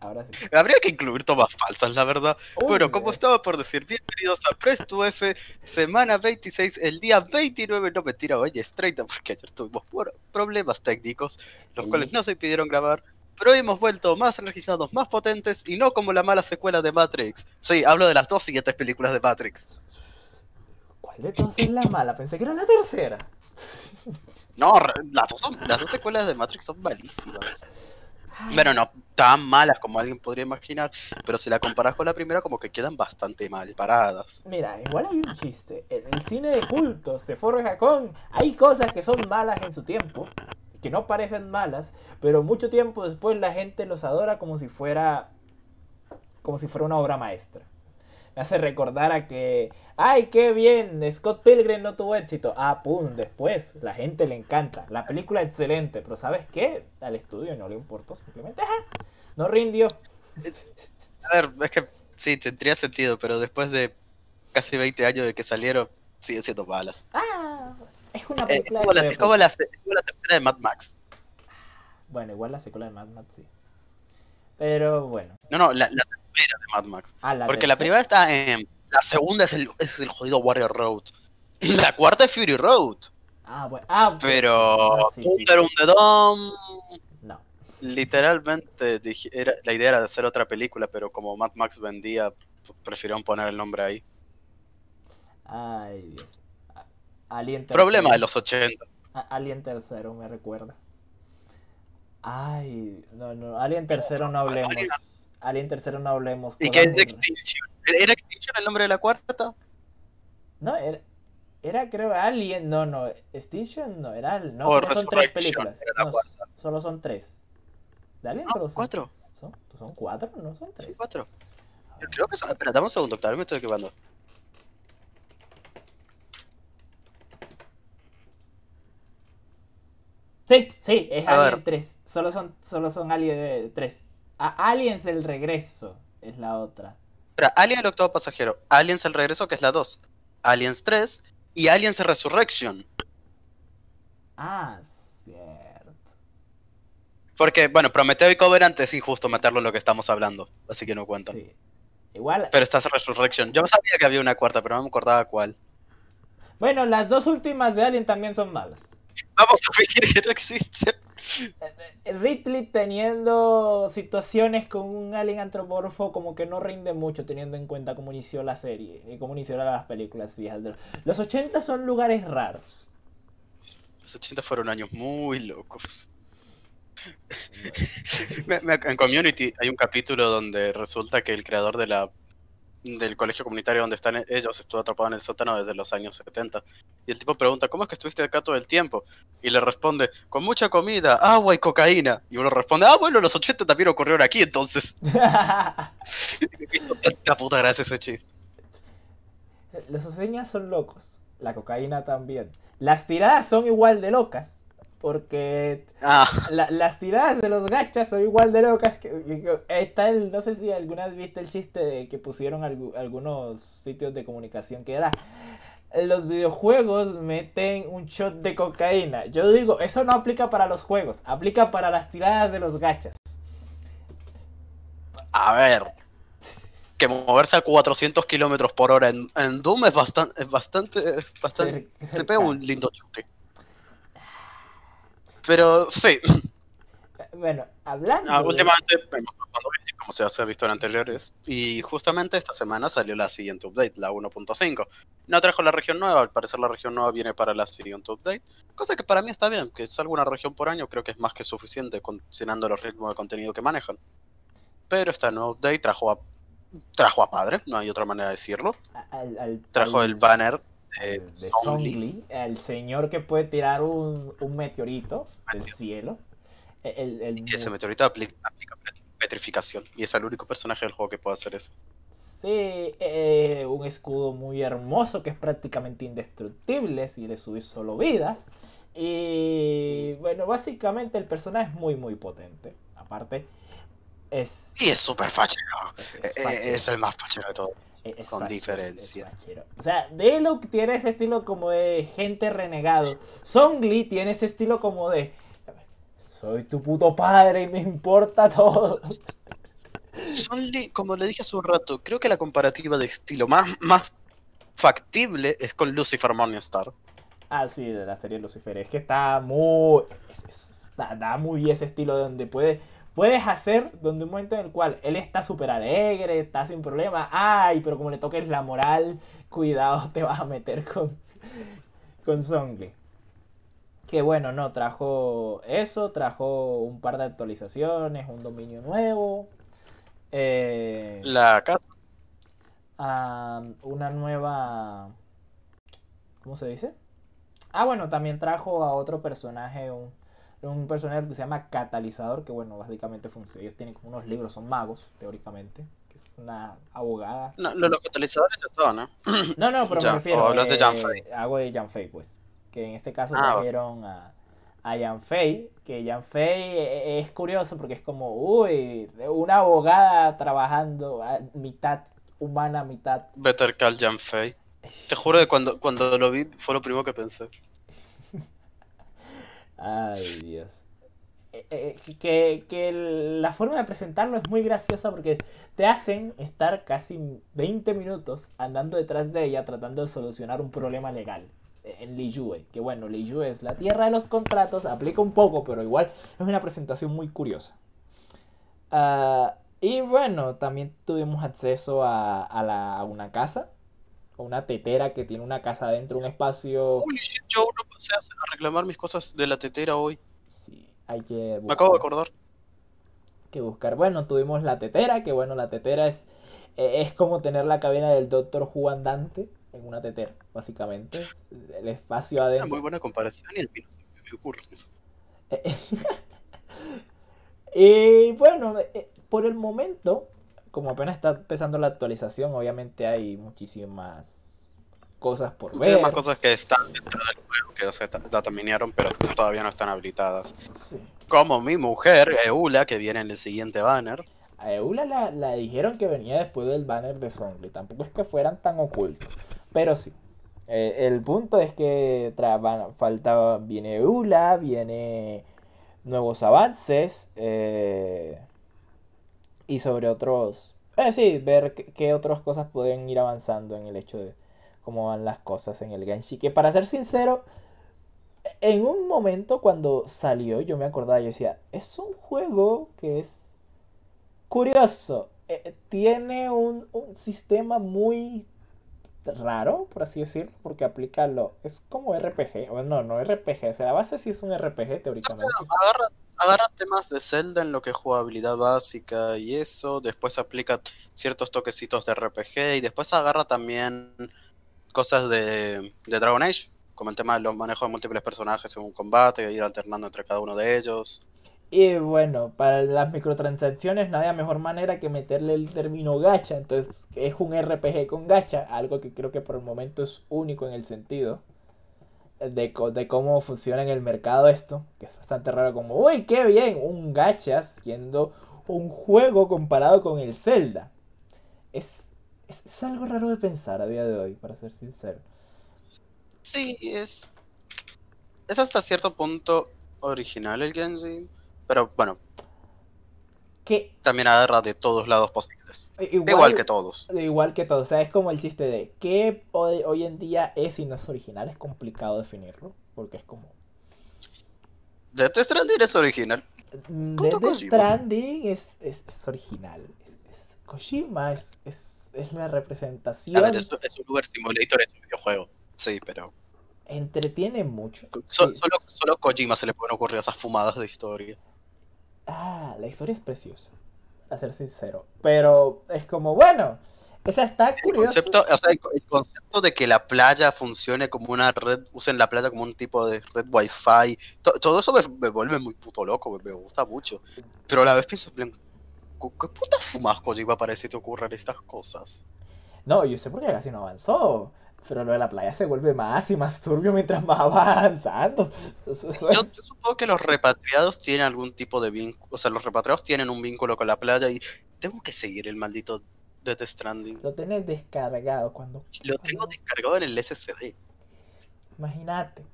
Ahora sí. Habría que incluir tomas falsas, la verdad. Uy, bueno, como estaba por decir, bienvenidos a Press 2 F, semana 26, el día 29, no mentira, hoy es 30, porque ayer tuvimos problemas técnicos, los Sí. cuales no se impidieron grabar, pero hemos vuelto más registrados, más potentes, y no como la mala secuela de Matrix. Sí, hablo de las dos siguientes películas de Matrix. ¿Cuál de todas es la mala? Pensé que era la tercera. No, las dos, son- las dos secuelas de Matrix son malísimas. Bueno, no tan malas como alguien podría imaginar, pero si la comparas con la primera, como que quedan bastante mal paradas. Mira, igual hay un chiste. En el cine de culto se forja con. Hay cosas que son malas en su tiempo, que no parecen malas, pero mucho tiempo después la gente los adora como si fuera. como si fuera una obra maestra. Me hace recordar a que. ¡Ay, qué bien! Scott Pilgrim no tuvo éxito. Ah, pum, después. La gente le encanta. La película excelente, pero ¿sabes qué? Al estudio no le importó, simplemente. ajá, no rindió. A ver, es que sí, tendría sentido, pero después de casi 20 años de que salieron, siguen siendo malas. ¡Ah! Es una Eh, es, película como de la, su es como época. la se- es como la tercera de Mad Max. Bueno, igual la secuela de Mad Max sí. Pero bueno. No, no, la, la tercera de Mad Max. Ah, la Porque la primera está en. La segunda es el, es el jodido Warrior Road. Y la cuarta es Fury Road. Ah, bueno. Ah, Pero. ah, sí, sí. The Dome. No. Literalmente dije- era, la idea era de hacer otra película, pero como Mad Max vendía, prefirieron poner el nombre ahí. Ay, Dios. Alien Problema de tercero. los 80. A- Alien tercero me recuerda. Ay, no, no. Alien tercero no hablemos. Alien- tercero no hablemos. ¿Y qué es de Extinction? ¿Era Extinction el nombre de la cuarta? No, era, era creo Alien. No, no. Extinction no, era. No, solo son tres películas. No, solo son tres. ¿De Alien No, son- cuatro. ¿Son, son cuatro? No son tres. Sí, cuatro. Yo Creo que son. Espera, dame un segundo, tal vez me estoy equivocando. Sí, sí, es A Alien ver. 3. Solo son, solo son Alien 3. Aliens el regreso es la otra. Espera, Alien el octavo pasajero, Aliens el regreso, que es la 2, Aliens 3 y Aliens Resurrection. Ah, cierto. Porque, bueno, Prometeo y Covenant es injusto meterlo en lo que estamos hablando, así que no cuentan. Sí. Igual, Pero está Resurrection. Yo sabía que había una cuarta, pero no me acordaba cuál. bueno, las dos últimas de Alien también son malas. Vamos a fingir que no existe. Ridley teniendo situaciones con un alien antropomorfo como que no rinde mucho teniendo en cuenta cómo inició la serie y cómo inició las películas viejas. de los- Los 80 son lugares raros. Los 80 fueron años muy locos. Me- me- en Community hay un capítulo donde resulta que el creador de la del colegio comunitario donde están ellos estuvo atrapado en el sótano desde los años 70. Y el tipo pregunta, ¿cómo es que estuviste acá todo el tiempo? Y le responde, con mucha comida, agua y cocaína. Y uno responde, ah, bueno, los 80 también ocurrieron aquí entonces. Tanta puta gracia ese chiste. Los oseñas son locos. La cocaína también. Las tiradas son igual de locas. Porque Ah, la- las tiradas de los gachas son igual de locas que, que- está el no sé si alguna vez viste el chiste de que pusieron algu- algunos sitios de comunicación que era los videojuegos meten un shot de cocaína yo digo eso no aplica para los juegos aplica para las tiradas de los gachas a ver. Que moverse a 400 kilómetros por hora en, en Doom es bastante, es bastante, bastante Se pega un lindo chute. Pero sí, bueno hablando ah, últimamente hemos como se ha visto en anteriores. Y justamente esta semana salió la siguiente update, la 1.5. No trajo la región nueva, al parecer la región nueva viene para la siguiente update. Cosa que para mí está bien, que salga una región por año, creo que es más que suficiente considerando los ritmos de contenido que manejan. Pero esta nueva update trajo a, trajo a padre, no hay otra manera de decirlo. al- al- Trajo al- el banner de, de, Song Lee. El señor que puede tirar un, un meteorito del cielo. El, el- Y ese meteorito apli- aplica petrificación. Y es el único personaje del juego que puede hacer eso. Sí, eh, un escudo muy hermoso que es prácticamente indestructible si le subís solo vida. Y bueno, básicamente el personaje es muy muy potente. Aparte, es... Y es súper fachero. es, es eh, fachero, Es el más fachero de todos. Es- es con fachero, diferencia. O sea, Deluxe tiene ese estilo como de gente renegado. Song Lee tiene ese estilo como de... Soy tu puto padre y me importa todo. Only, como le dije hace un rato, creo que la comparativa de estilo más, más factible es con Lucifer Morningstar. Ah, sí, de la serie Lucifer. Es que está muy. es- es- está- da muy ese estilo donde puedes. Puedes hacer donde un momento en el cual él está súper alegre, está sin problema. Ay, pero como le toques la moral, cuidado, te vas a meter con, con Songle. Que bueno, no, trajo eso, trajo un par de actualizaciones, un dominio nuevo. eh, La casa. una nueva. ¿Cómo se dice? Ah, bueno, también trajo a otro personaje, un, un personaje que se llama Catalizador, que bueno, básicamente funciona. Ellos tienen como unos libros, son magos, teóricamente. Que es una abogada. No, lo- los catalizadores ya estaban, ¿no? No, no, pero Ya, me refiero. o hablas de eh, Jan Fei. Hago de Jan Fei, pues. Que en este caso Ah, trajeron a, a Jan Fei. Que Jan Fei e- e- es curioso porque es como, uy, una abogada trabajando a mitad humana, mitad Better Call Jan Fei. Te juro que cuando, cuando lo vi fue lo primero que pensé. Ay, Dios. Eh, eh, que, que la forma de presentarlo es muy graciosa porque te hacen estar casi 20 minutos andando detrás de ella tratando de solucionar un problema legal eh, en Liyue. Que bueno, Liyue es la tierra de los contratos, aplica un poco, pero igual es una presentación muy curiosa. Ah, y bueno, también tuvimos acceso a, a la- a una casa, a una tetera que tiene una casa dentro, un espacio... Holy shit, yo no pasé a reclamar mis cosas de la tetera hoy. Sí, hay que Me acabo de buscar. acordar. que buscar. Bueno, tuvimos la tetera, que bueno, la tetera es, eh, es como tener la cabina del Doctor Who andante en una tetera, básicamente. El espacio Es una adentro. muy buena comparación y el no se me ocurre eso. y bueno, eh, por el momento, como apenas está empezando la actualización, obviamente hay muchísimas cosas por ver. Más cosas que están dentro del juego que se ta- dataminearon, pero todavía no están habilitadas. Sí. Como mi mujer, Eula, que viene en el siguiente banner. A Eula la, la dijeron que venía después del banner de Zombi. Tampoco es que fueran tan ocultos. Pero sí. Eh, el punto es que van- falta, viene Eula, viene nuevos avances. eh, y sobre otros. Eh, sí, ver qué, otras cosas pueden ir avanzando en el hecho de cómo van las cosas en el Genshi. Que para ser sincero, en un momento cuando salió, yo me acordaba, yo decía, es un juego que es curioso. Eh, tiene un, un sistema muy raro, por así decirlo, porque aplica lo... Es como RPG. O no, no RPG. O la base sí es un RPG, teóricamente. Agarra temas de Zelda en lo que es jugabilidad básica y eso. Después aplica ciertos toquecitos de RPG y después agarra también cosas de, Dragon Age, como el tema de los manejos de múltiples personajes en un combate, ir alternando entre cada uno de ellos. Y bueno, para las microtransacciones no había mejor manera que meterle el término gacha. Entonces es un RPG con gacha, algo que creo que por el momento es único en el sentido de, cómo funciona en el mercado esto. Que es bastante raro como, uy, qué bien, un gacha siendo un juego comparado con el Zelda. Es, es, es algo raro de pensar a día de hoy, para ser sincero. Sí, es. Es hasta cierto punto original el Genji. Pero bueno, Que también agarra de todos lados posibles. igual, Igual que todos. Igual que todo, o sea, es como el chiste de qué hoy, hoy en día es y no es original, es complicado definirlo, porque es como... Death Stranding es original. mm, Death. Stranding es, es, es original, es, es- Kojima es, es, es la A representación, ver, es, es un Uber Simulator en un videojuego. Sí, pero. entretiene mucho. so- Sí, solo, solo a Kojima se le pueden ocurrir esas fumadas de historia. Ah, la historia es preciosa, a ser sincero, pero es como, bueno, esa está El curiosa. concepto, o sea, el, co- el concepto de que la playa funcione como una red, usen la playa como un tipo de red wifi, to- todo eso me, me vuelve muy puto loco, me, me gusta mucho. Pero a la vez pienso, ¿cu- ¿qué puta fumas Kojima para que te ocurran estas cosas? No, yo sé por qué casi no avanzó. Pero lo de la playa se vuelve más y más turbio mientras más va avanzando. Eso- eso Yo, es- yo supongo que los repatriados tienen algún tipo de vínculo, o sea, los repatriados tienen un vínculo con la playa y tengo que seguir el maldito Death Stranding. Lo tenés descargado cuando. Lo tengo descargado en el SSD. Imagínate.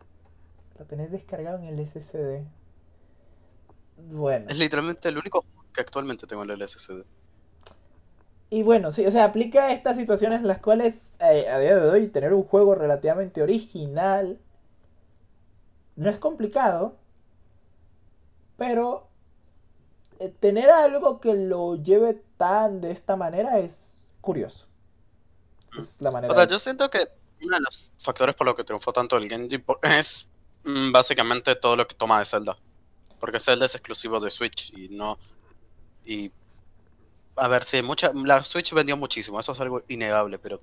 Lo tenés descargado en el SSD. Bueno, Es literalmente el único que actualmente tengo en el SSD. Y bueno, sí, o sea, aplica estas situaciones en las cuales eh, a día de hoy tener un juego relativamente original no es complicado, pero eh, tener algo que lo lleve tan de esta manera es curioso. Es la manera O sea, de- yo siento que uno de los factores por lo que triunfó tanto el Genji es mm, básicamente todo lo que toma de Zelda. Porque Zelda es exclusivo de Switch y no. Y. A ver, sí, mucha, la Switch vendió muchísimo, eso es algo innegable, pero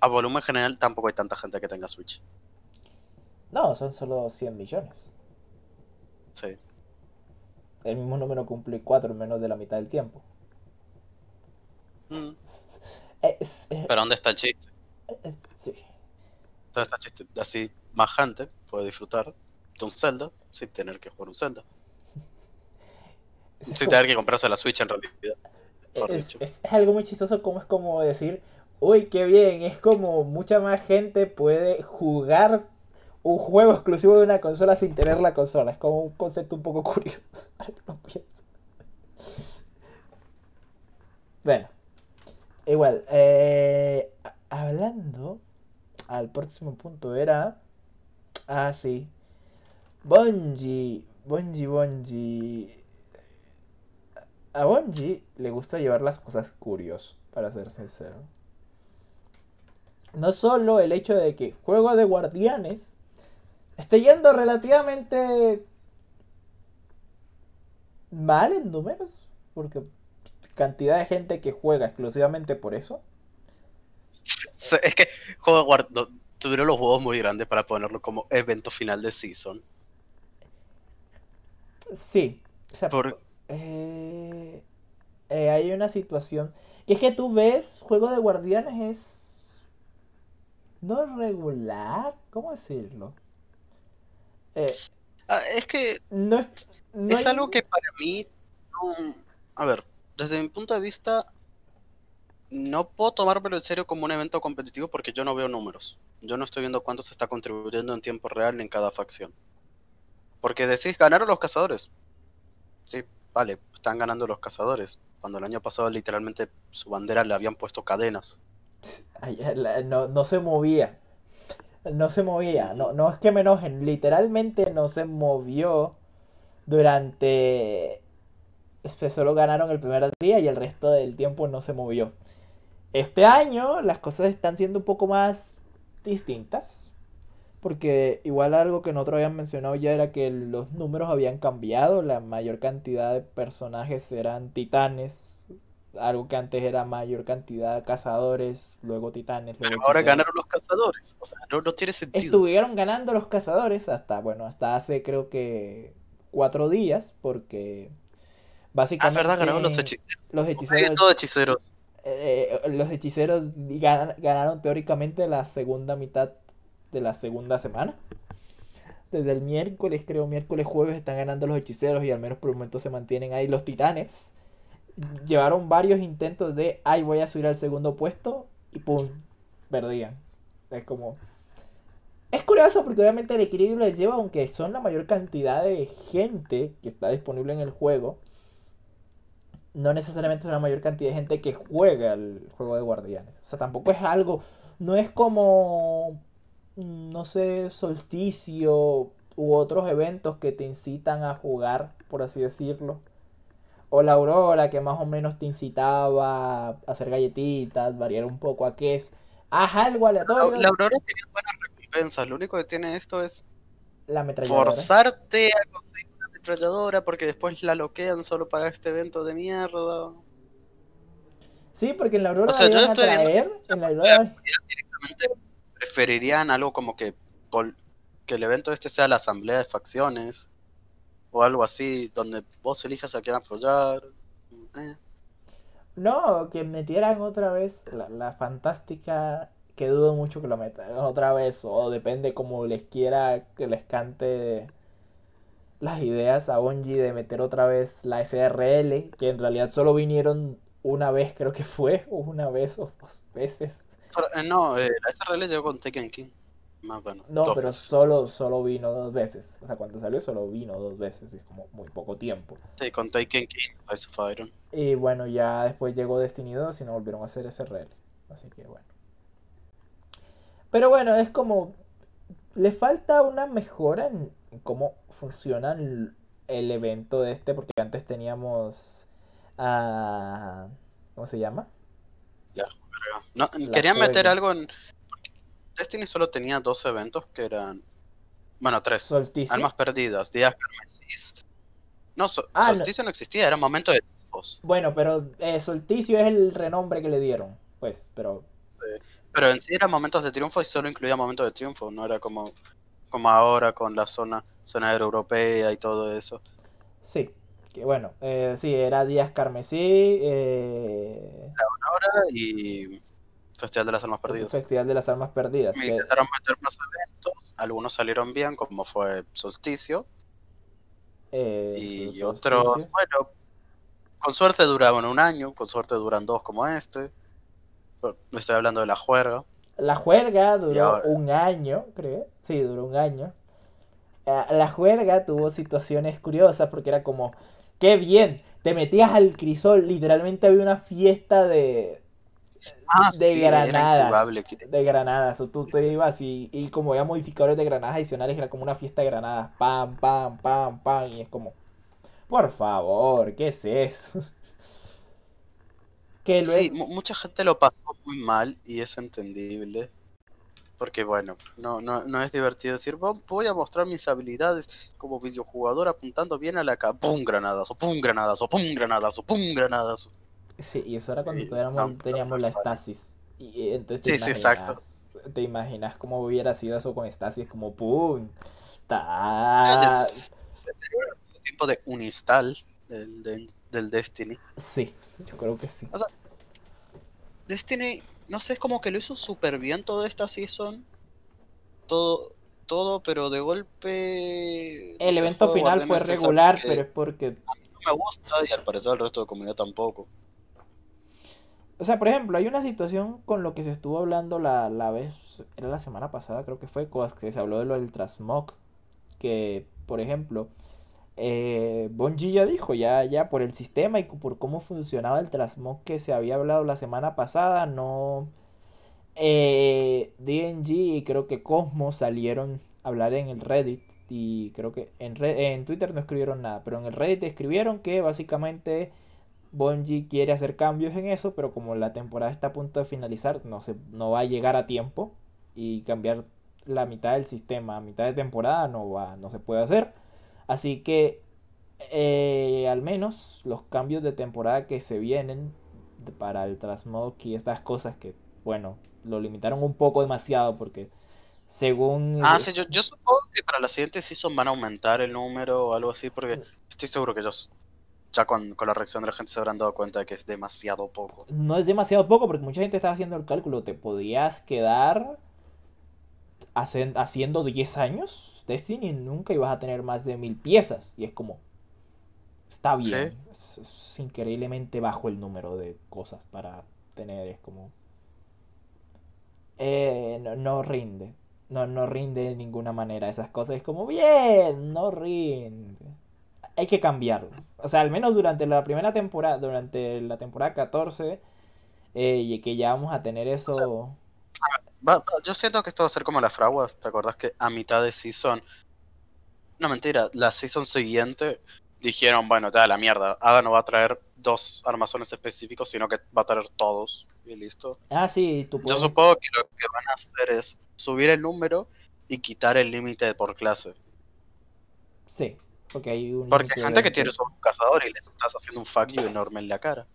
a volumen general tampoco hay tanta gente que tenga Switch. No, son solo 100 millones. Sí. El mismo número cumple 4 en menos de la mitad del tiempo. Mm, Es- es- Pero ¿dónde está el chiste? es- sí. ¿Dónde está el chiste? Así más gente puede disfrutar de un Zelda sin tener que jugar un Zelda. Sin tener que comprarse la Switch en realidad. Es, dicho. es- es algo muy chistoso como es como decir, uy, qué bien, es como mucha más gente puede jugar un juego exclusivo de una consola sin tener la consola. Es como un concepto un poco curioso. pienso. Bueno, igual, eh, hablando al próximo punto era... Ah, sí. Bungie, Bungie, Bungie. A Bungie le gusta llevar las cosas curioso, para ser sincero. No solo el hecho de que juego de guardianes esté yendo relativamente mal en números, porque cantidad de gente que juega exclusivamente por eso. Es que juego de guard- no, tuvieron los huevos muy grandes para ponerlo como evento final de season. Sí, o sea, Por- eh, eh, hay una situación que es que tú ves juego de guardianes es no regular, ¿cómo decirlo? Eh, Ah, es que no es, no es hay- algo que para mí. a ver, desde mi punto de vista, no puedo tomármelo en serio como un evento competitivo porque yo no veo números. Yo no estoy viendo cuánto se está contribuyendo en tiempo real en cada facción. Porque decís, ganaron los cazadores. Sí, vale, están ganando los cazadores. Cuando el año pasado literalmente su bandera le habían puesto cadenas. La- no, no se movía. No se movía. No, no es que me enojen. Literalmente no se movió durante... este, Solo ganaron el primer día y el resto del tiempo no se movió. Este año las cosas están siendo un poco más distintas. Porque igual algo que nosotros habíamos mencionado ya era que los números habían cambiado. La mayor cantidad de personajes eran titanes. Algo que antes era mayor cantidad de cazadores, luego titanes, luego Pero ahora ganaron los cazadores. O sea, no, no tiene sentido. Estuvieron ganando los cazadores hasta, bueno, hasta hace creo que cuatro días, porque Ah, es básicamente verdad, ganaron los hechiceros. los hechiceros, hechiceros. eh, los hechiceros ganaron teóricamente la segunda mitad de la segunda semana. Desde el miércoles, creo, miércoles, jueves, están ganando los hechiceros y al menos por el momento se mantienen ahí los titanes. Llevaron varios intentos de, ay, voy a subir al segundo puesto y pum, perdían. Es como... Es curioso porque obviamente el equilibrio les lleva, aunque son la mayor cantidad de gente que está disponible en el juego, no necesariamente es una mayor cantidad de gente que juega el juego de guardianes. O sea, tampoco es algo, no es como, no sé, solsticio u otros eventos que te incitan a jugar, por así decirlo. O la aurora que más o menos te incitaba a hacer galletitas, variar un poco a qué es. Haz algo La, aleatorio. la Aurora tiene buenas recompensas. Lo único que tiene esto es La ametralladora. forzarte a conseguir una ametralladora porque después la loquean solo para este evento de mierda. Sí, porque en la aurora O sea, la yo a estoy viendo traer. En la aurora... Directamente preferirían algo como que, que el evento este sea la asamblea de facciones o algo así, donde vos elijas a quién apoyar. Eh. No, que metieran otra vez la, la fantástica, que dudo mucho que lo metan otra vez, o depende como les quiera que les cante las ideas a Bungie de meter otra vez la SRL, que en realidad solo vinieron una vez, creo que fue, o una vez o dos veces. Eh, no, eh, la SRL llegó con Tekken King. Más bueno. No, pero veces, solo, entonces. solo vino dos veces. O sea, cuando salió solo vino dos veces. Es como muy poco tiempo. Sí, con Taken King, Rise of Iron. Y bueno, ya después llegó Destiny 2 y no volvieron a hacer SRL. Así que bueno. Pero bueno, es como. Le falta una mejora en cómo funciona el, el evento de este. Porque antes teníamos. a ¿Cómo se llama? No, querían meter juega. algo en. Destiny solo tenía dos eventos que eran. Bueno, tres. Almas perdidas, días carmesís. No, so- Ah, no. solsticio no existía, era momento de tiempos. Bueno, pero eh, Solsticio es el renombre que le dieron. Pues, pero. Sí. Pero en sí eran momentos de triunfo y solo incluía momentos de triunfo, no era como, como ahora con la zona, zona europea y todo eso. Sí. Que bueno, eh, sí, era Díaz Carmesí. Eh, Ahora y Festival de las Almas Perdidas. Festival de las Almas Perdidas. Me que- intentaron meter más eventos, algunos salieron bien, como fue Solsticio, eh, y Solsticio. otros, bueno, con suerte duraban un año, con suerte duran dos como este. No estoy hablando de la juerga. La juerga duró un año, creo. Sí, duró un año. Eh, La juerga tuvo situaciones curiosas porque era como, qué bien, te metías al crisol, literalmente había una fiesta de, Ah, de sí, granadas. De granadas. Tú, tú te ibas y, y como había modificadores de granadas adicionales, era como una fiesta de granadas. Pam, pam, pam, pam. Y es como, por favor, ¿qué es eso? Que luego... Sí, mu- mucha gente lo pasó muy mal y es entendible. Porque bueno, no, no, no es divertido decir, "Vo- voy a mostrar mis habilidades como videojugador apuntando bien a la cara. ¡Pum! Granadazo, ¡pum! Granadazo, ¡pum! Granadazo, ¡pum! Granadazo! Sí, y eso era cuando Y- teníamos, no, teníamos la estasis. Y eh, entonces Sí, sí, exacto. Te imaginas cómo hubiera sido eso con estasis, como ¡pum! Ta... se- se celebra ese tiempo de uninstall del, del, del Destiny. Sí, yo creo que sí. Destiny, no sé, es como que lo hizo súper bien toda esta season. Todo, todo, pero de golpe. El evento fue final fue regular, pero es porque no me gusta y al parecer el resto de comunidad tampoco. O sea, por ejemplo, hay una situación con lo que se estuvo hablando la, la vez, era la semana pasada, creo que fue, que se habló de lo del Transmog, que, por ejemplo, eh, ya dijo, ya, ya por el sistema y por cómo funcionaba el Transmog que se había hablado la semana pasada, no... Eh, DNG y creo que Cosmos salieron a hablar en el Reddit y creo que en, en Twitter no escribieron nada, pero en el Reddit escribieron que básicamente Bungie quiere hacer cambios en eso, pero como la temporada está a punto de finalizar, no se, no va a llegar a tiempo y cambiar la mitad del sistema a mitad de temporada no va, no se puede hacer. Así que eh, al menos los cambios de temporada que se vienen para el Transmog y estas cosas que, bueno, lo limitaron un poco demasiado porque según... Ah, sí, yo, yo supongo que para la siguiente season van a aumentar el número o algo así, porque estoy seguro que ellos ya con, con la reacción de la gente se habrán dado cuenta de que es demasiado poco. No es demasiado poco porque mucha gente estaba haciendo el cálculo. Te podías quedar haciendo 10 años Destiny nunca ibas a tener más de mil piezas. Y es como, está bien. Sí. Es, es increíblemente bajo el número de cosas para tener. Es como... Eh, no, no rinde. No, no rinde de ninguna manera. Esas cosas es como, bien, no rinde. Hay que cambiarlo. O sea, al menos durante la primera temporada, durante la temporada 14, eh, y que ya vamos a tener eso. Va- va- yo siento que esto va a ser como las fraguas, ¿te acordás que a mitad de season... No, mentira, la season siguiente dijeron, bueno, te da la mierda, Ada no va a traer dos armazones específicos, sino que va a traer todos, y listo. Ah, sí, tú Yo puedes. supongo que lo que van a hacer es subir el número y quitar el límite por clase. Sí, porque hay un. Porque hay gente que 20. tiene solo un cazador y les estás haciendo un fuck you enorme en la cara.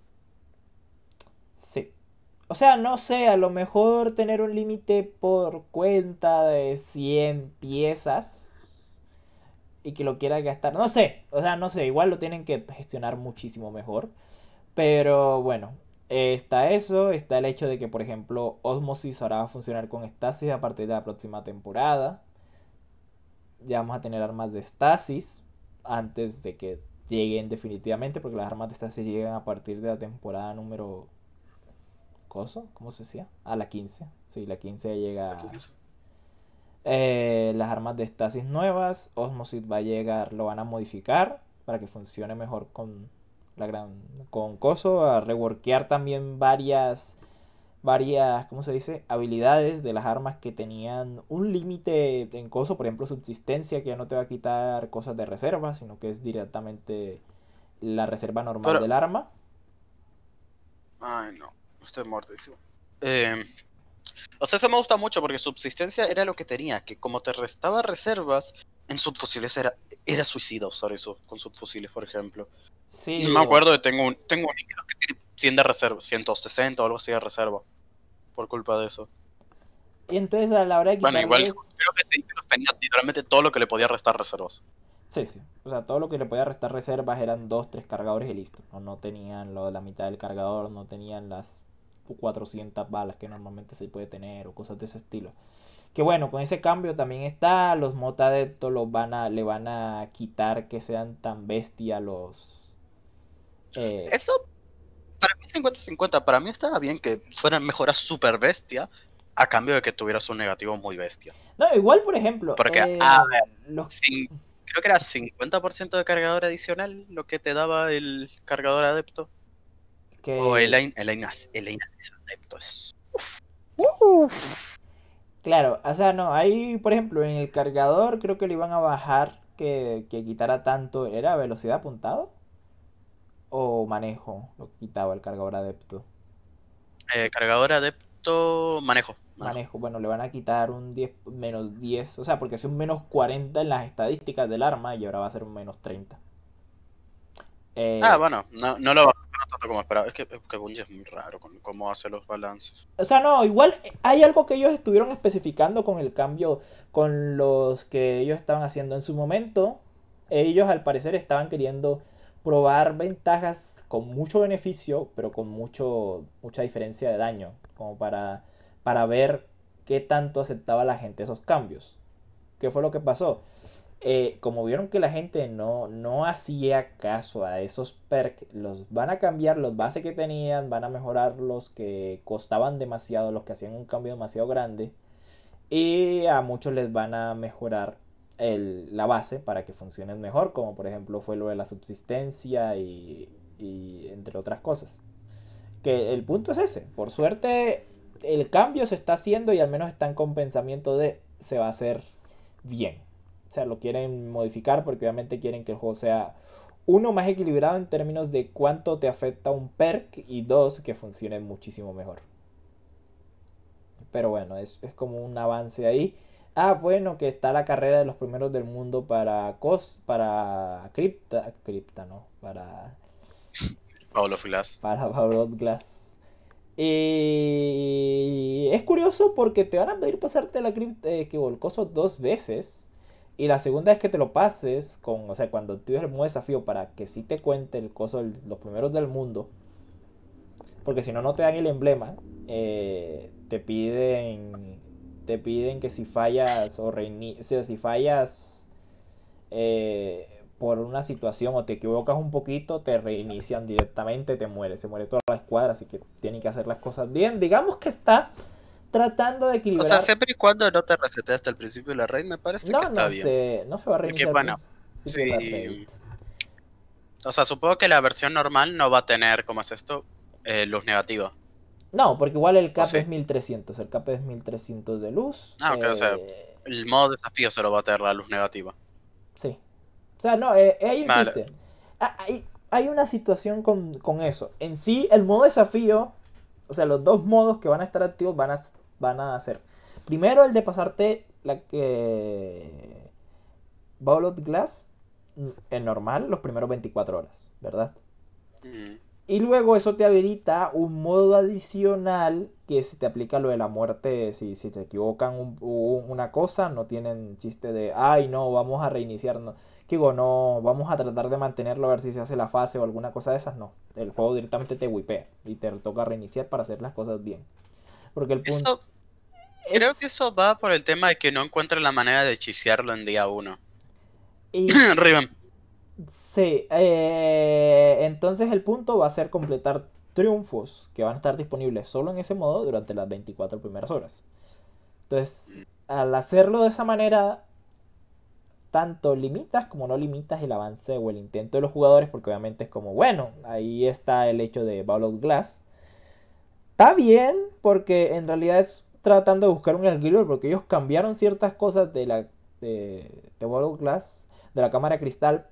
O sea, no sé, a lo mejor tener un límite por cuenta de 100 piezas y que lo quiera gastar. No sé, o sea, no sé, igual lo tienen que gestionar muchísimo mejor. Pero bueno, está eso, está el hecho de que, por ejemplo, Osmosis ahora va a funcionar con Stasis a partir de la próxima temporada. Ya vamos a tener armas de Stasis antes de que lleguen definitivamente, porque las armas de Stasis llegan a partir de la temporada número... ¿Coso? ¿Cómo se decía? Ah, la 15. Sí, la 15 llega... Eh, las armas de estasis nuevas, Osmosis va a llegar, lo van a modificar para que funcione mejor con la gran con Coso, a reworkear también varias varias, ¿cómo se dice? habilidades de las armas que tenían un límite en Coso, por ejemplo, subsistencia que ya no te va a quitar cosas de reserva, sino que es directamente la reserva normal del arma. Ay, no, estoy muertísimo. Eh, o sea, eso me gusta mucho porque subsistencia era lo que tenía, que como te restaba reservas, en subfusiles era, era suicida usar eso con subfusiles, por ejemplo. Sí. Me acuerdo de tengo un, tengo un que tiene 100 de reserva, 160 o algo así de reserva, por culpa de eso. Y entonces a la hora de Bueno, igual creo que sí, los tenía literalmente todo lo que le podía restar reservas. Sí, sí. O sea, todo lo que le podía restar reservas eran dos, tres cargadores y listo. No, no tenían lo de la mitad del cargador, no tenían las 400 balas que normalmente se puede tener o cosas de ese estilo. Que bueno, con ese cambio también está, los motadeptos los van a, le van a quitar que sean tan bestia los... Eh, Eso, para mí 50-50, para mí estaba bien que fueran mejoras super bestia a cambio de que tuvieras un negativo muy bestia. No, igual por ejemplo... Porque, eh, creo que era 50% de cargador adicional lo que te daba el cargador adepto. O Elaine, Elaine, Elaine adepto es... Claro, o sea, no, ahí, por ejemplo, en el cargador creo que le iban a bajar que, que quitara tanto, ¿era velocidad apuntado? ¿O manejo lo que quitaba el cargador adepto? Eh, cargador adepto, manejo, manejo. bueno, le van a quitar un 10, menos 10, o sea, porque es un menos 40 en las estadísticas del arma y ahora va a ser un menos 30. Eh, ah, bueno, no, no lo como. Es que, que Bungie es muy raro con cómo hace los balances. O sea, no, igual hay algo que ellos estuvieron especificando con el cambio, con los que ellos estaban haciendo en su momento. Ellos al parecer estaban queriendo probar ventajas con mucho beneficio, pero con mucho, mucha diferencia de daño, como para, para ver qué tanto aceptaba la gente esos cambios. ¿Qué fue lo que pasó? Eh, como vieron que la gente no, no hacía caso a esos perks, los van a cambiar los bases que tenían, van a mejorar los que costaban demasiado, los que hacían un cambio demasiado grande. Y a muchos les van a mejorar el, la base para que funcionen mejor, como por ejemplo fue lo de la subsistencia y, y entre otras cosas. Que el punto es ese, por suerte el cambio se está haciendo y al menos están con pensamiento de se va a hacer bien. O sea, lo quieren modificar porque obviamente quieren que el juego sea uno más equilibrado en términos de cuánto te afecta un perk y dos que funcione muchísimo mejor. Pero bueno, es, como un avance ahí. Ah, bueno, que está la carrera de los primeros del mundo para COS, para Crypta, Crypta, ¿no? Para... Pablo Glass. Para Pablo Glass. Y es curioso porque te van a pedir pasarte la cripta, eh, que volcoso dos veces. Y la segunda es que te lo pases con, o sea, cuando tienes el modo desafío para que sí te cuente el coso de los primeros del mundo. Porque si no, no te dan el emblema. Eh, te piden. Te piden que si fallas o o sea, si fallas eh, por una situación o te equivocas un poquito, te reinician directamente, te muere, se muere toda la escuadra, así que tienen que hacer las cosas bien. Digamos que está tratando de equilibrar. O sea, siempre y cuando no te resetees hasta el principio de la raid, me parece que está bien. Se, no se va a reiniciar. bueno, sí. O sea, supongo que la versión normal no va a tener, ¿cómo es esto? Eh, luz negativa. No, porque igual el cap es 1300. El cap es 1300 de luz. Ah, ok, o sea, eh, el modo desafío se lo va a tener la luz negativa. Sí. O sea, no, eh, hay un ah, Hay, hay, una situación con, con eso. En sí, el modo desafío, o sea, los dos modos que van a estar activos van a van a hacer. Primero el de pasarte la que... Ball Glass mm, en normal los primeros 24 horas, ¿verdad? Y luego eso te habilita un modo adicional que se te aplica lo de la muerte. Si, si te equivocan una cosa, no tienen chiste de, ay, no, vamos a reiniciar. No. Digo, no, vamos a tratar de mantenerlo a ver si se hace la fase o alguna cosa de esas. No, el juego directamente te wipea y te toca reiniciar para hacer las cosas bien. Porque el punto... Creo que eso va por el tema de que no encuentra la manera de hechicearlo en día 1. Y... Riven. Sí, eh, entonces el punto va a ser completar triunfos que van a estar disponibles solo en ese modo durante las 24 primeras horas. Entonces, al hacerlo de esa manera, tanto limitas como no limitas el avance o el intento de los jugadores, porque obviamente es como, bueno, ahí está el hecho de Ball Glass. Está bien, porque en realidad es tratando de buscar un equilibrio, porque ellos cambiaron ciertas cosas de la de, de Glass, de la cámara cristal,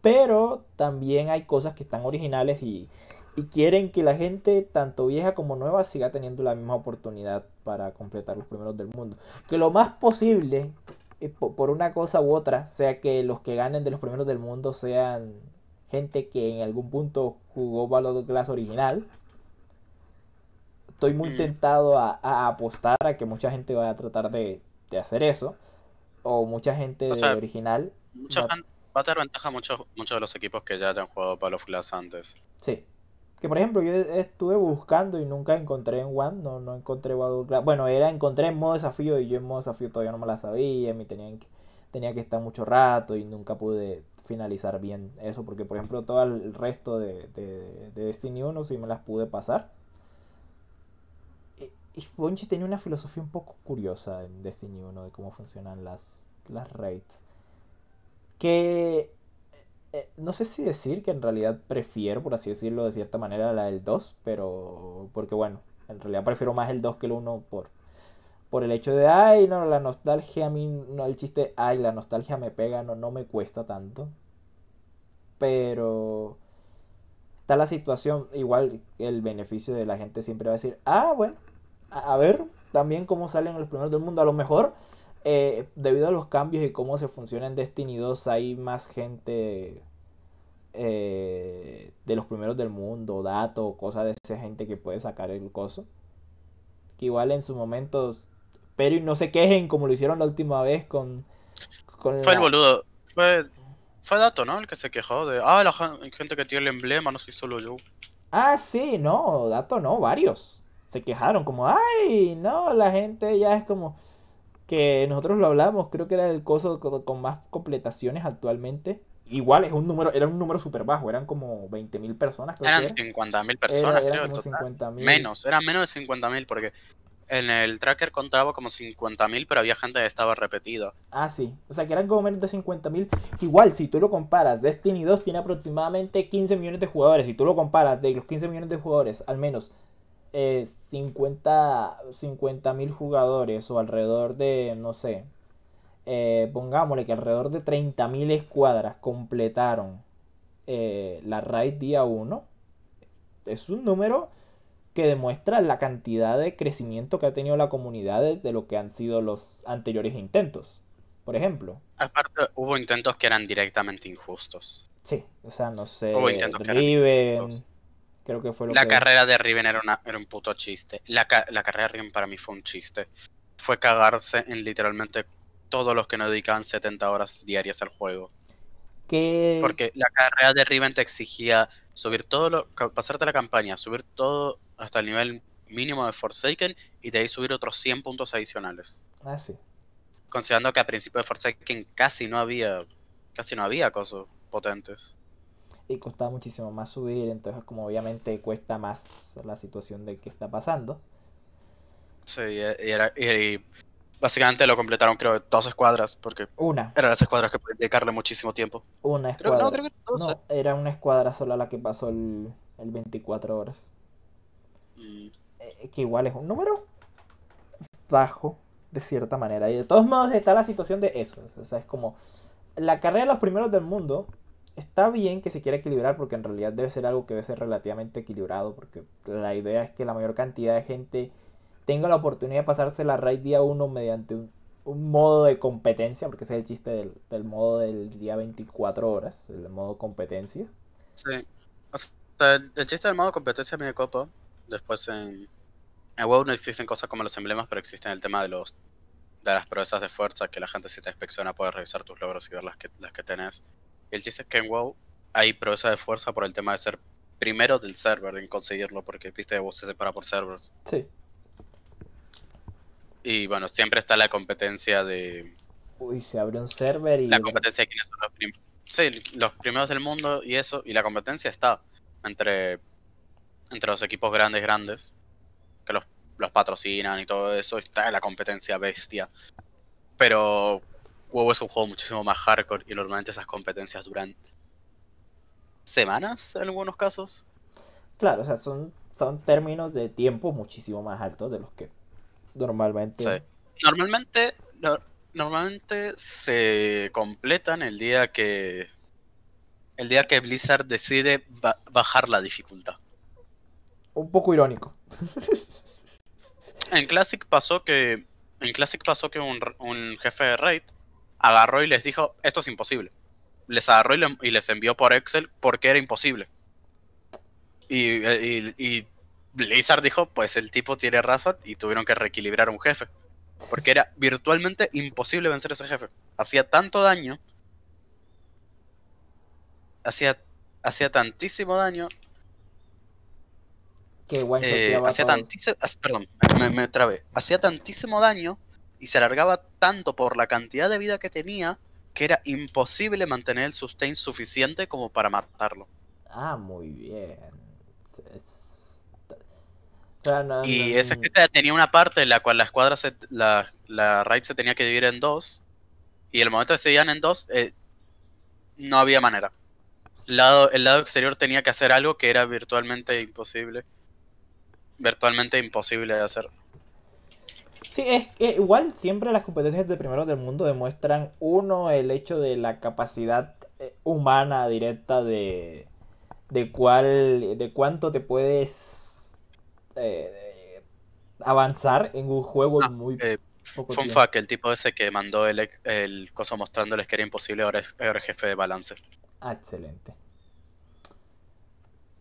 pero también hay cosas que están originales y, y quieren que la gente, tanto vieja como nueva, siga teniendo la misma oportunidad para completar los primeros del mundo. Que lo más posible, eh, por una cosa u otra, sea que los que ganen de los primeros del mundo sean gente que en algún punto jugó Valor Glass original. Estoy muy Mm. tentado a, a apostar a que mucha gente vaya a tratar de, de hacer eso. O mucha gente O sea, de original. Mucha va- gente- va a tener ventaja muchos muchos de los equipos que ya hayan jugado Palo of Glass antes. Sí. Que por ejemplo, yo estuve buscando y nunca encontré en One, no, no encontré Battle. Bueno, era encontré en modo desafío y yo en modo desafío todavía no me la sabía, me tenían que, tenía que estar mucho rato y nunca pude finalizar bien eso, porque por ejemplo todo el resto de, de, de Destiny 1 sí me las pude pasar. Y, Bungie tenía una filosofía un poco curiosa en Destiny 1 de cómo funcionan las, las raids. Que eh, no sé si decir que en realidad prefiero, por así decirlo, de cierta manera la del 2, pero porque bueno, en realidad prefiero más el 2 que el 1 por, por el hecho de, ay, no, la nostalgia a mí, no, el chiste, ay, la nostalgia me pega, no, no me cuesta tanto. Pero está la situación, igual el beneficio de la gente siempre va a decir, ah, bueno, a, a ver también cómo salen los primeros del mundo, a lo mejor eh, debido a los cambios y cómo se funciona en Destiny 2, hay más gente eh, de los primeros del mundo, datos, cosas de esa gente que puede sacar el coso. Que igual en su momento, pero y no se quejen como lo hicieron la última vez con, con Fue el boludo. Fue, fue Dato, ¿no? El que se quejó de. Ah, la gen- gente que tiene el emblema, no soy solo yo. Ah, sí, no, dato no, varios. Se quejaron como, ay, no, la gente ya es como que nosotros lo hablamos, creo que era el coso con, más completaciones actualmente. Igual es un número, era un número súper bajo, eran como 20.000 personas, creo Eran que era. 50.000 personas, Era- creo, eran en como total. 50.000. Menos, eran menos de 50.000 porque en el tracker contaba como 50.000, pero había gente que estaba repetida. Ah, sí. O sea, que eran como menos de 50.000. Igual, si tú lo comparas, Destiny 2 tiene aproximadamente 15 millones de jugadores. Si tú lo comparas de los 15 millones de jugadores, al menos eh, 50 mil jugadores o alrededor de, no sé, eh, pongámosle que alrededor de 30.000 escuadras completaron eh, la raid día 1. Es un número que demuestra la cantidad de crecimiento que ha tenido la comunidad desde lo que han sido los anteriores intentos. Por ejemplo, Aparte, hubo intentos que eran directamente injustos. sí, o sea, no sé, Hubo intentos que eran injustos. Creo que fue lo La que... carrera de Riven era, una, era un puto chiste. La, ca- la carrera de Riven para mí fue un chiste. Fue cagarse en literalmente todos los que no dedicaban 70 horas diarias al juego. que... Porque la carrera de Riven te exigía subir todo lo, pasarte la campaña, subir todo hasta el nivel mínimo de Forsaken y de ahí subir otros 100 puntos adicionales. Ah, sí. Considerando que al principio de Forsaken casi no había casi no había cosas potentes. Y costaba muchísimo más subir, entonces como obviamente cuesta más la situación de que está pasando. Sí, y, y era, y básicamente lo completaron creo dos escuadras porque Una, eran las escuadras que pueden dedicarle muchísimo tiempo. una Creo, escuadra. no, creo que 12. No, era una escuadra sola la que pasó el, el 24 horas. Mm, Eh, que igual es un número bajo, de cierta manera. Y de todos modos está la situación de eso. O sea, es como la carrera de los primeros del mundo. Está bien que se quiera equilibrar porque en realidad debe ser algo que debe ser relativamente equilibrado porque la idea es que la mayor cantidad de gente tenga la oportunidad de pasarse la raid día 1 mediante un, modo de competencia, porque ese es el chiste del, del modo del día 24 horas, el modo competencia. Sí. O el chiste del modo competencia me copa. Después en, en WoW no existen cosas como los emblemas, pero existen el tema de los de las proezas de fuerza que la gente si te inspecciona puede revisar tus logros y ver las que, las que tenés. El chiste es que en WoW hay proezas de fuerza por el tema de ser primero del server en conseguirlo, porque viste WoW se separa por servers. Sí. Y bueno, siempre está la competencia de Uy, se abre un server y... la competencia de quiénes son los primeros. Sí, los primeros del mundo y eso, y la competencia está entre, entre los equipos grandes, grandes, que los, los patrocinan y todo eso, está la competencia bestia. Pero WoW es un juego muchísimo más hardcore y normalmente esas competencias duran semanas en algunos casos. Claro, o sea, son, son términos de tiempo muchísimo más altos de los que normalmente... Sí. Normalmente, no- normalmente se completan el día que el día que Blizzard decide ba- bajar la dificultad. Un poco irónico. En Classic pasó que en Classic pasó que un jefe de raid agarró y les dijo esto es imposible. Les agarró y, le- y les envió por Excel porque era imposible. Y, y- y Blizzard dijo pues el tipo tiene razón y tuvieron que reequilibrar a un jefe. Porque era virtualmente imposible vencer a ese jefe. Hacía tanto daño. Hacía, hacía tantísimo daño Que eh, hacía tantísimo, perdón, me, me trabé. Hacía tantísimo daño y se alargaba tanto por la cantidad de vida que tenía que era imposible mantener el sustain suficiente como para matarlo. Ah, muy bien. Es- no- Y no- ese jefe tenía una parte en la cual la escuadra, se, la, la raid se tenía que dividir en dos. Y el momento que se dividían en dos, eh, no había manera. Lado, el lado exterior tenía que hacer algo que era virtualmente imposible. Virtualmente imposible de hacer. Sí, es que igual siempre las competencias de primeros del mundo demuestran, uno, el hecho de la capacidad eh, humana directa de, de cuál, de cuánto te puedes eh, avanzar en un juego Ah, muy eh, poco Fun tiempo. fact, el tipo ese que mandó el, el coso mostrándoles que era imposible ahora es, ahora es jefe de balance. Ah, excelente.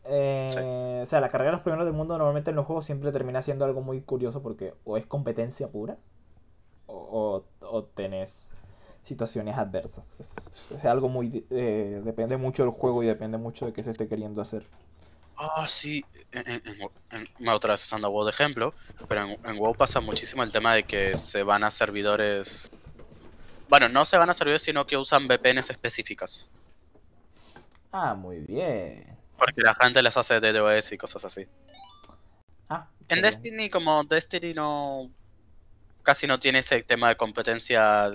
Eh, O sea, la carrera de los primeros del mundo normalmente en los juegos siempre termina siendo algo muy curioso porque o es competencia pura o, o, o tenés situaciones adversas. Es, es algo muy... eh, depende mucho del juego y depende mucho de qué se esté queriendo hacer. Ah, sí, en, en- en- en- me otra vez usando WoW de ejemplo, pero en, en WoW pasa muchísimo el tema de que se van a servidores... Bueno, no se van a servidores, sino que usan VPNs específicas. Ah, muy bien. Porque la gente les hace DDoS y cosas así. Ah, En. Destiny, como Destiny no... Casi no tiene ese tema de competencia...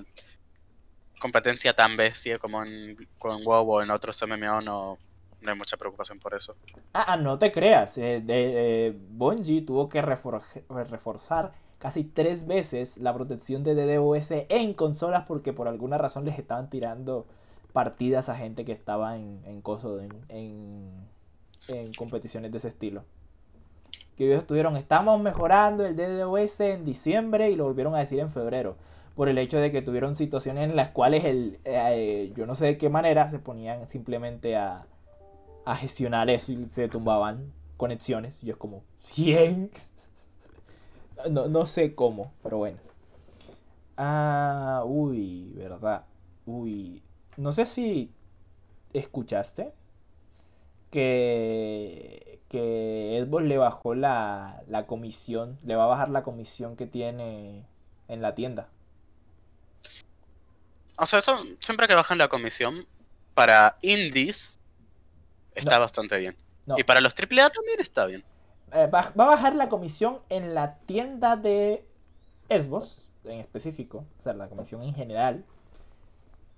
Competencia tan bestia como en, con WoW o en otros MMO, no, no hay mucha preocupación por eso. Ah, ah, no te creas. eh, de, eh, Bungie tuvo que reforzar casi tres veces la protección de DDoS en consolas porque por alguna razón les estaban tirando partidas a gente que estaba en, en, coso, en, en, competiciones de ese estilo. Que ellos estuvieron, estamos mejorando el DDoS en diciembre y lo volvieron a decir en febrero. Por el hecho de que tuvieron situaciones en las cuales el, eh, yo no sé de qué manera se ponían simplemente a, a gestionar eso y se tumbaban conexiones. Y yo es como, ¿quién? No, no sé cómo, pero bueno. Ah, uy, verdad. Uy, no sé si escuchaste que, que Xbox le bajó la, la comisión, le va a bajar la comisión que tiene en la tienda. O sea, eso siempre que bajan la comisión, para indies está No. bastante bien. No, Y para los AAA también está bien. eh, va, va a bajar la comisión en la tienda de Xbox, en específico, o sea, la comisión en general.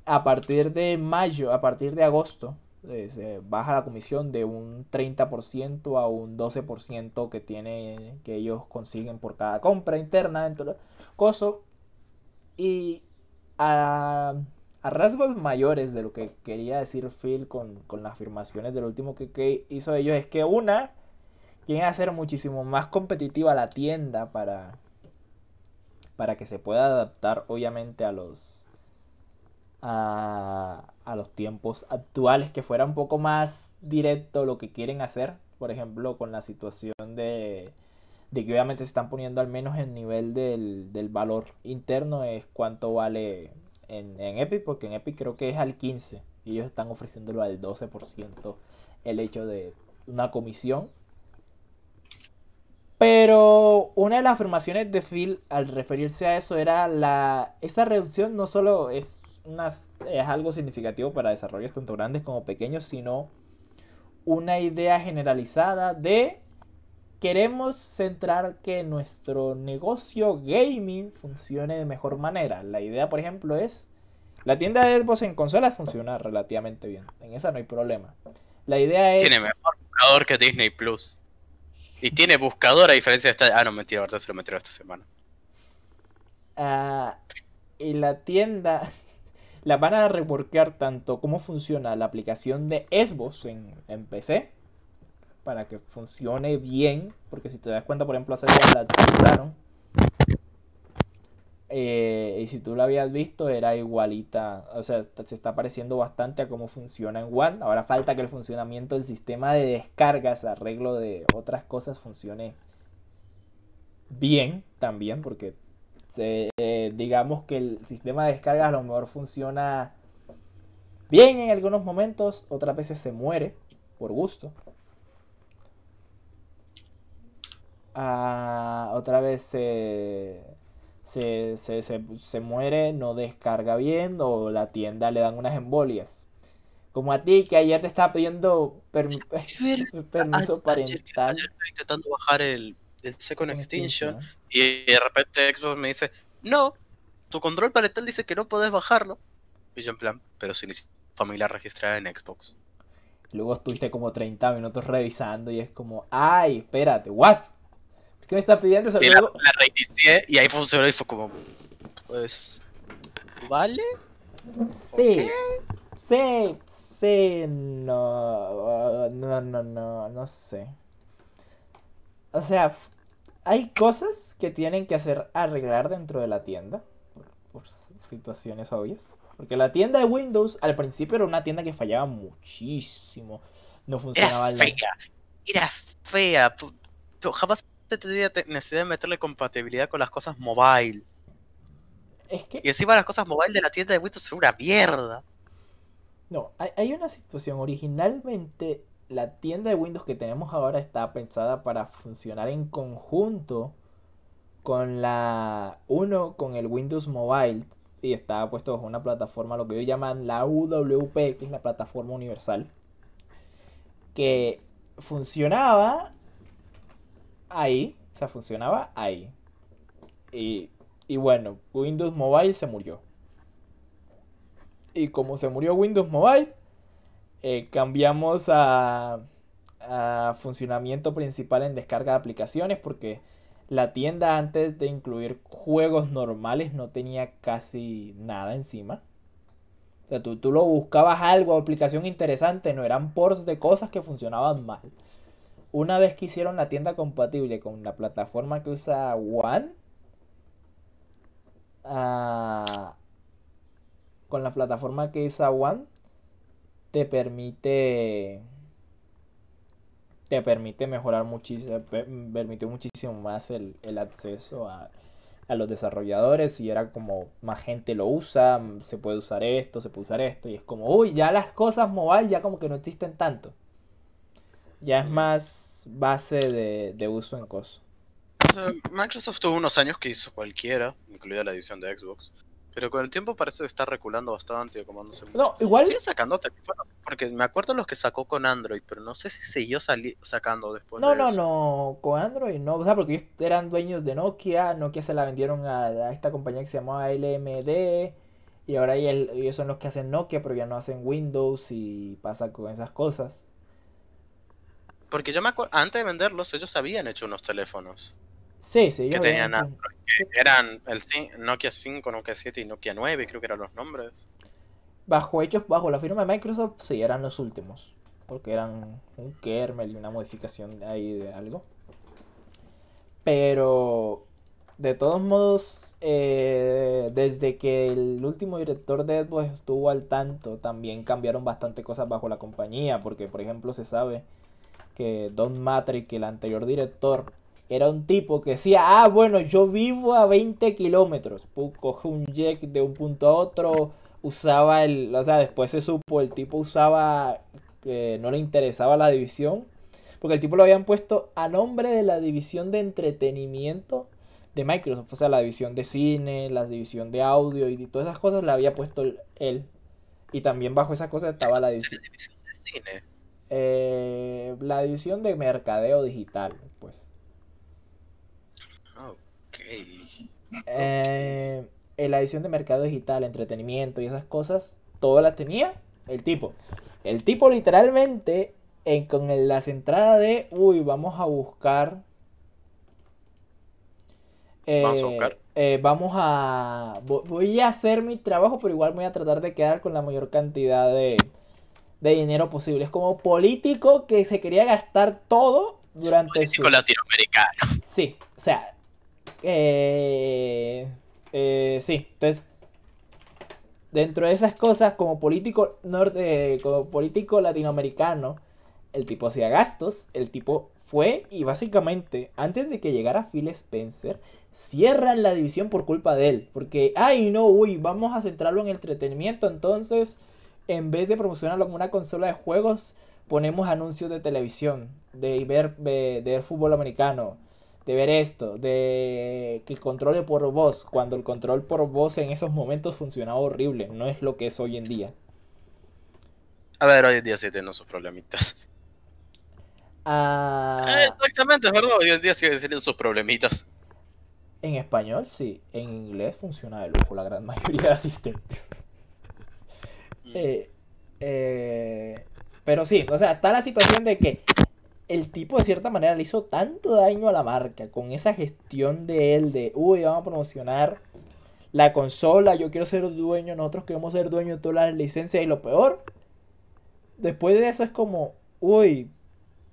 A partir de mayo, a partir de agosto, eh, baja la comisión de un 30% a un 12% que tiene que ellos consiguen por cada compra interna dentro de coso. Y a, a rasgos mayores de lo que quería decir Phil con, con las afirmaciones del último que, que hizo ellos es que una quieren hacer muchísimo más competitiva la tienda para para que se pueda adaptar obviamente a los a, los tiempos actuales que fuera un poco más directo lo que quieren hacer por ejemplo con la situación de de que obviamente se están poniendo al menos el nivel del, del valor interno es cuánto vale en, en Epic porque en Epic creo que es al 15 y ellos están ofreciéndolo al 12% el hecho de una comisión. Pero una de las afirmaciones de Phil al referirse a eso era la esta reducción no solo es una, es algo significativo para desarrollos tanto grandes como pequeños, sino una idea generalizada de queremos centrar que nuestro negocio gaming funcione de mejor manera. La idea, por ejemplo, es... La tienda de Xbox en consolas funciona relativamente bien. En esa no hay problema. La idea es... Tiene mejor buscador que Disney Plus. Y tiene buscador a diferencia de esta... Ah, no, mentira, verdad se lo metieron esta semana. Ah, y la tienda... La van a reworkear tanto cómo funciona la aplicación de Xbox en, en PC para que funcione bien, porque si te das cuenta, por ejemplo, hace días la actualizaron. Eh, y si tú la habías visto, era igualita, o sea, se está pareciendo bastante a cómo funciona en One. Ahora falta que el funcionamiento del sistema de descargas, arreglo de otras cosas, funcione bien también, porque eh, digamos que el sistema de descargas a lo mejor funciona bien en algunos momentos, otras veces se muere por gusto. Ah, otra vez se, se, se, se, muere, no descarga bien o la tienda le dan unas embolias. Como a ti que ayer te estaba pidiendo permiso parental. estoy intentando bajar el, el Second Extinction y de repente Xbox me dice, no, tu control parental dice que no puedes bajarlo. Y yo en plan, pero si ni familia registrada en Xbox. Luego estuviste como 30 minutos revisando y es como, ay, espérate, what? ¿Qué me está pidiendo eso? La, la reinicié y ahí funcionó y fue como, pues, ¿vale? Sí, sí, sí, no, no, no, no, no sé. O sea, hay cosas que tienen que hacer arreglar dentro de la tienda, por, situaciones obvias. Porque la tienda de Windows al principio era una tienda que fallaba muchísimo. No funcionaba Era fea. Era fea. Jamás tenía necesidad de meterle compatibilidad con las cosas mobile. Es que... Y encima las cosas mobile de la tienda de Windows son una mierda. No, hay, una situación. Originalmente la tienda de Windows que tenemos ahora está pensada para funcionar en conjunto con la 1 con el Windows Mobile y estaba puesto bajo una plataforma lo que ellos llaman la UWP, que es la plataforma universal, que funcionaba ahí, o sea, funcionaba ahí. Y, y bueno, Windows Mobile se murió. Y como se murió Windows Mobile, eh, cambiamos a, a, funcionamiento principal en descarga de aplicaciones porque la tienda antes de incluir juegos normales no tenía casi nada encima. O sea, tú, tú lo buscabas algo, aplicación interesante, no eran ports de cosas que funcionaban mal una vez que hicieron la tienda compatible con la plataforma que usa One, ah, con la plataforma que usa One, te permite te permite mejorar muchísimo, permitió muchísimo más el, acceso a, a, los desarrolladores y era como más gente lo usa, se puede usar esto, se puede usar esto y es como, uy, ya las cosas mobile ya como que no existen tanto. Ya es más base de, uso en cosas. Microsoft tuvo unos años que hizo cualquiera, incluida la edición de Xbox. Pero con el tiempo parece que está reculando bastante, como no sé. No, igual. Sigue sacando teléfonos, porque me acuerdo los que sacó con Android, pero no sé si siguió sacando después no, de no, eso. No, con Android no. O sea, porque eran dueños de Nokia. Nokia se la vendieron a, esta compañía que se llamaba LMD. Y ahora ellos son los que hacen Nokia, pero ya no hacen Windows y pasa con esas cosas. Porque yo me acuerdo, antes de venderlos, ellos habían hecho unos teléfonos. Sí, sí. Que tenían Android, que eran el Nokia 5, Nokia 7 y Nokia 9, creo que eran los nombres. Bajo hechos, bajo la firma de Microsoft, sí, eran los últimos. Porque eran un kernel y una modificación ahí de algo. Pero, de todos modos, eh, desde que el último director de Xbox estuvo al tanto, también cambiaron bastante cosas bajo la compañía. Porque, por ejemplo, se sabe que Don Matrix, el anterior director, era un tipo que decía, ah, bueno, yo vivo a 20 kilómetros. Coge un jet de un punto a otro, usaba el, o sea, después se supo, el tipo usaba que no le interesaba la división, porque el tipo lo habían puesto a nombre de la división de entretenimiento de Microsoft, o sea, la división de cine, la división de audio y todas esas cosas la había puesto él. Y también bajo esas cosas estaba la división de cine. Eh, la división de mercadeo digital, pues. Ok. Eh, en la edición de mercado digital, entretenimiento y esas cosas, todas las tenía el tipo. El tipo literalmente en, con las entradas de, uy, vamos a buscar... Vamos a eh, buscar. eh, vamos a... vo- Voy a hacer mi trabajo, pero igual voy a tratar de quedar con la mayor cantidad de, de dinero posible. Es como político que se quería gastar todo durante Político su... latinoamericano. Sí, o sea, eh, eh, sí, entonces, dentro de esas cosas, como político norte, como político latinoamericano, el tipo hacía gastos, el tipo fue y básicamente, antes de que llegara Phil Spencer, cierran la división por culpa de él, porque, ay no, uy, vamos a centrarlo en entretenimiento, entonces, en vez de promocionarlo como una consola de juegos, ponemos anuncios de televisión, de ver, de ver fútbol americano, de ver esto, de que controle por voz, cuando el control por voz en esos momentos funcionaba horrible, no es lo que es hoy en día. A ver, hoy en día sí tienen sus problemitas. Ah, Eh, Exactamente, es verdad. Hoy en día siguen teniendo sus problemitas. en español sí, en inglés funciona de lujo la gran mayoría de asistentes. Eh, eh, pero sí, o sea, está la situación de que el tipo de cierta manera le hizo tanto daño a la marca con esa gestión de él de, uy, vamos a promocionar la consola, yo quiero ser dueño, nosotros queremos ser dueños de todas las licencias y lo peor, después de eso es como, uy,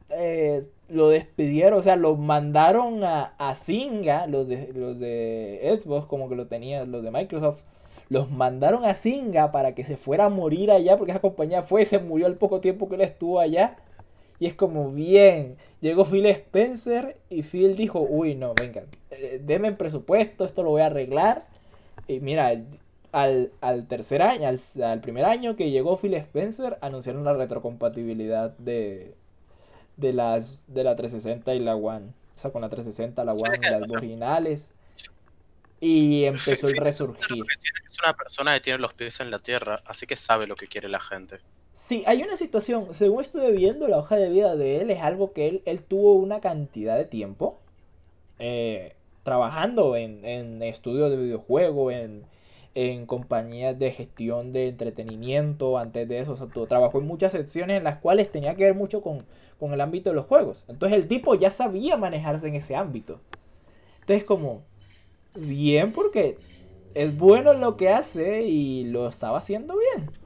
eh, lo despidieron, o sea, lo mandaron a, a Zynga, los de, los de Xbox como que lo tenían, los de Microsoft, los mandaron a Zynga para que se fuera a morir allá, porque esa compañía fue, se murió al poco tiempo que él estuvo allá. Y es como, bien, llegó Phil Spencer y Phil dijo, uy, no, venga, eh, denme presupuesto, esto lo voy a arreglar. Y mira, al, al tercer año, al, al primer año que llegó Phil Spencer, anunciaron la retrocompatibilidad de, de, las, de la 360 y la One. O sea, con la 360, la One, las originales. Y empezó el resurgir. Es una persona que tiene los pies en la tierra, así que sabe lo que quiere la gente. Sí, hay una situación, según estuve viendo la hoja de vida de él, es algo que él, él tuvo una cantidad de tiempo eh, trabajando en, en estudios de videojuegos, en, en compañías de gestión de entretenimiento, antes de eso, o sea, trabajó en muchas secciones en las cuales tenía que ver mucho con, con el ámbito de los juegos. Entonces el tipo ya sabía manejarse en ese ámbito. Entonces como, bien porque es bueno en lo que hace y lo estaba haciendo bien.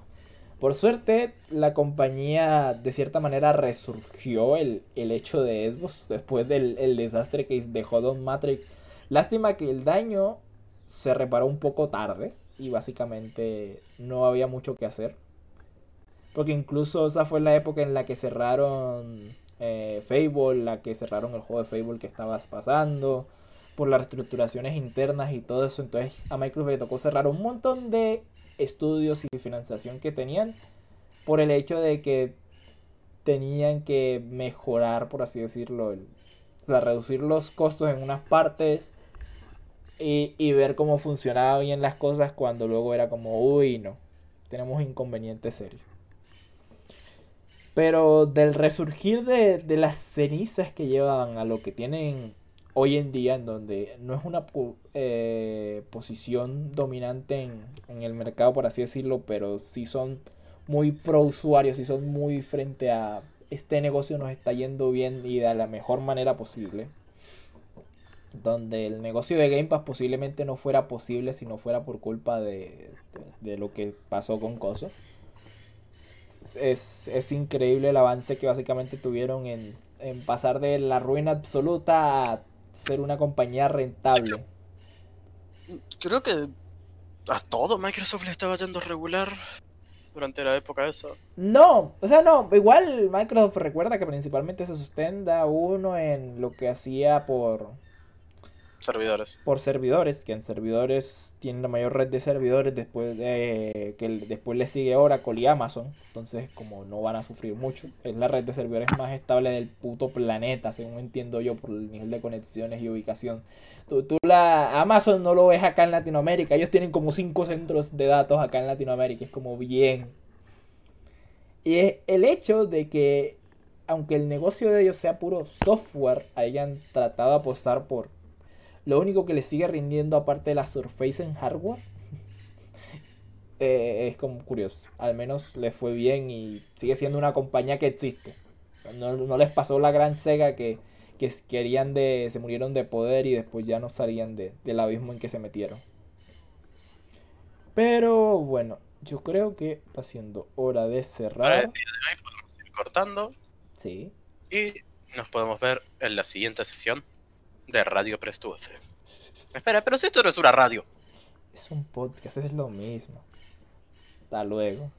Por suerte, la compañía de cierta manera resurgió el, el hecho de Xbox después del el desastre que dejó Don Matrix. Lástima que el daño se reparó un poco tarde y básicamente no había mucho que hacer. Porque incluso esa fue la época en la que cerraron eh, Fable, la que cerraron el juego de Fable que estabas pasando, por las reestructuraciones internas y todo eso. Entonces a Microsoft le tocó cerrar un montón de estudios y financiación que tenían por el hecho de que tenían que mejorar, por así decirlo, el- o sea, reducir los costos en unas partes y, y ver cómo funcionaban bien las cosas cuando luego era como, uy, no, tenemos inconvenientes serios. Pero del resurgir de, de las cenizas que llevaban a lo que tienen hoy en día, en donde no es una eh, posición dominante en, en el mercado, por así decirlo, pero sí son muy pro usuarios, sí son muy frente a este negocio nos está yendo bien y de la mejor manera posible. Donde el negocio de Game Pass posiblemente no fuera posible si no fuera por culpa de, de, de lo que pasó con Coso. Es, es increíble el avance que básicamente tuvieron en, en pasar de la ruina absoluta a ser una compañía rentable. Creo que a todo Microsoft le estaba yendo regular durante la época esa. No, o sea, no, igual Microsoft recuerda que principalmente se sustenta uno en lo que hacía por, Servidores. por servidores, que en servidores tienen la mayor red de servidores después de que después le sigue Oracle y Amazon, entonces como no van a sufrir mucho, es la red de servidores más estable del puto planeta, según entiendo yo por el nivel de conexiones y ubicación. Tú, tú la Amazon no lo ves acá en Latinoamérica, ellos tienen como cinco centros de datos acá en Latinoamérica, es como bien. Y es el hecho de que aunque el negocio de ellos sea puro software, hayan tratado de apostar por lo único que le sigue rindiendo aparte de la Surface en hardware eh, es como curioso. Al menos le fue bien y sigue siendo una compañía que existe. No, no les pasó la gran sega que, que querían de. se murieron de poder y después ya no salían de, del abismo en que se metieron. Pero bueno, yo creo que va siendo hora de cerrar. Hoy podemos ir cortando Sí. y nos podemos ver en la siguiente sesión de Radio Presto. Espera, pero si esto no es una radio. Es un podcast, es lo mismo. Hasta luego.